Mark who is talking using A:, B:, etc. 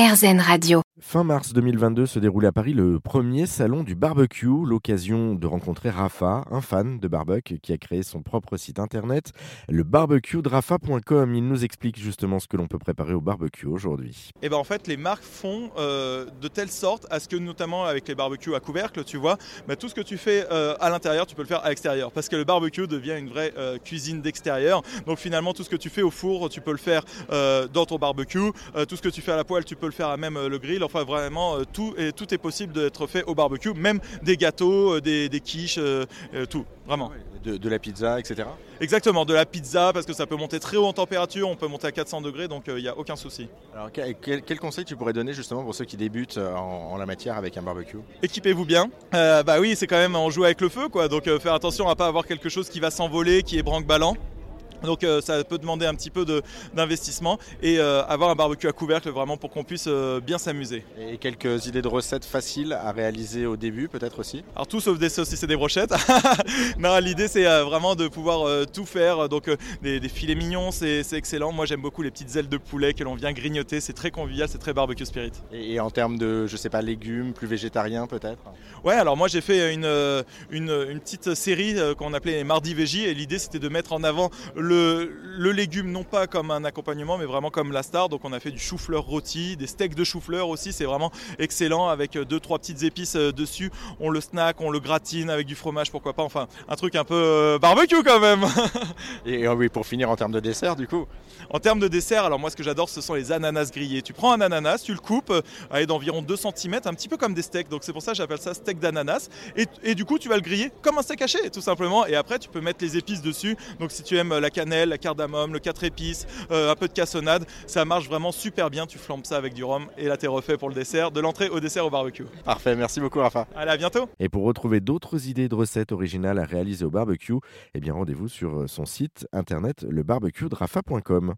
A: RZN Radio.
B: Fin mars 2022 se déroulait à Paris le premier salon du barbecue, l'occasion de rencontrer Rafa, un fan de barbecue qui a créé son propre site internet, le barbecuedrafa.com. Il nous explique justement ce que l'on peut préparer au barbecue aujourd'hui.
C: Et ben en fait, les marques font euh, de telle sorte à ce que, notamment avec les barbecues à couvercle, tu vois, bah, tout ce que tu fais euh, à l'intérieur, tu peux le faire à l'extérieur. Parce que le barbecue devient une vraie euh, cuisine d'extérieur. Donc finalement, tout ce que tu fais au four, tu peux le faire dans ton barbecue. tout ce que tu fais à la poêle, tu peux le faire à même le grill. Enfin, vraiment, tout, et tout est possible d'être fait au barbecue. Même des gâteaux, des, des quiches, tout. Vraiment.
D: De, de, la pizza, etc.
C: Exactement, de la pizza, parce que ça peut monter très haut en température, on peut monter à 400 degrés, donc il n'y a aucun souci.
D: Alors, quel, quel, conseil tu pourrais donner justement pour ceux qui débutent en, en la matière avec un barbecue?
C: Équipez-vous bien. Euh, bah oui, c'est quand même en jouer avec le feu, quoi. Donc euh, faire attention à pas avoir quelque chose qui va s'envoler, qui est branque-ballant. Donc euh, ça peut demander un petit peu d'investissement et euh, avoir un barbecue à couvercle vraiment pour qu'on puisse euh, bien s'amuser.
D: Et quelques idées de recettes faciles à réaliser au début peut-être aussi?
C: Alors tout sauf des saucisses et des brochettes. non, l'idée c'est vraiment de pouvoir tout faire. Donc des, des, filets mignons c'est excellent. Moi j'aime beaucoup les petites ailes de poulet que l'on vient grignoter. C'est très convivial, c'est très barbecue spirit.
D: Et, et, en termes de, je sais pas, légumes, plus végétariens peut-être?
C: Ouais, alors moi j'ai fait une, une, une, petite série qu'on appelait les Mardi Végis et l'idée c'était de mettre en avant le, le, légume non pas comme un accompagnement mais vraiment comme la star. Donc on a fait du chou-fleur rôti, des steaks de chou-fleur aussi, c'est vraiment excellent avec deux trois petites épices dessus. On le snack, on le gratine avec du fromage, pourquoi pas. Enfin, un truc un peu barbecue quand même.
D: Et oui, pour finir en termes de dessert du coup.
C: En termes de dessert, alors moi ce que j'adore ce sont les ananas grillés. Tu prends un ananas, tu le coupes à d'environ 2 cm, un petit peu comme des steaks. Donc c'est pour ça que j'appelle ça steak d'ananas. Et, et, du coup tu vas le griller comme un steak haché tout simplement. Et après tu peux mettre les épices dessus. Donc si tu aimes la cannelle, la cardamome, le 4 épices, euh, un peu de cassonade. Ça marche vraiment super bien. Tu flambes ça avec du rhum et là t'es refait pour le dessert, de l'entrée au dessert au barbecue.
D: Parfait, merci beaucoup Rafa.
C: Allez, à bientôt.
B: Et pour retrouver d'autres idées de recettes originales à réaliser au barbecue, eh bien rendez-vous sur son site internet lebarbecuedrafa.com.